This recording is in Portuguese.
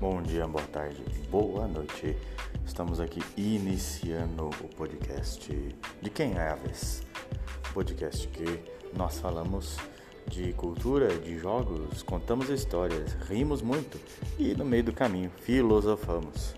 Bom dia, boa tarde, boa noite. Estamos aqui iniciando o podcast de Quem é a Vez? Podcast que nós falamos de cultura, de jogos, contamos histórias, rimos muito e no meio do caminho filosofamos.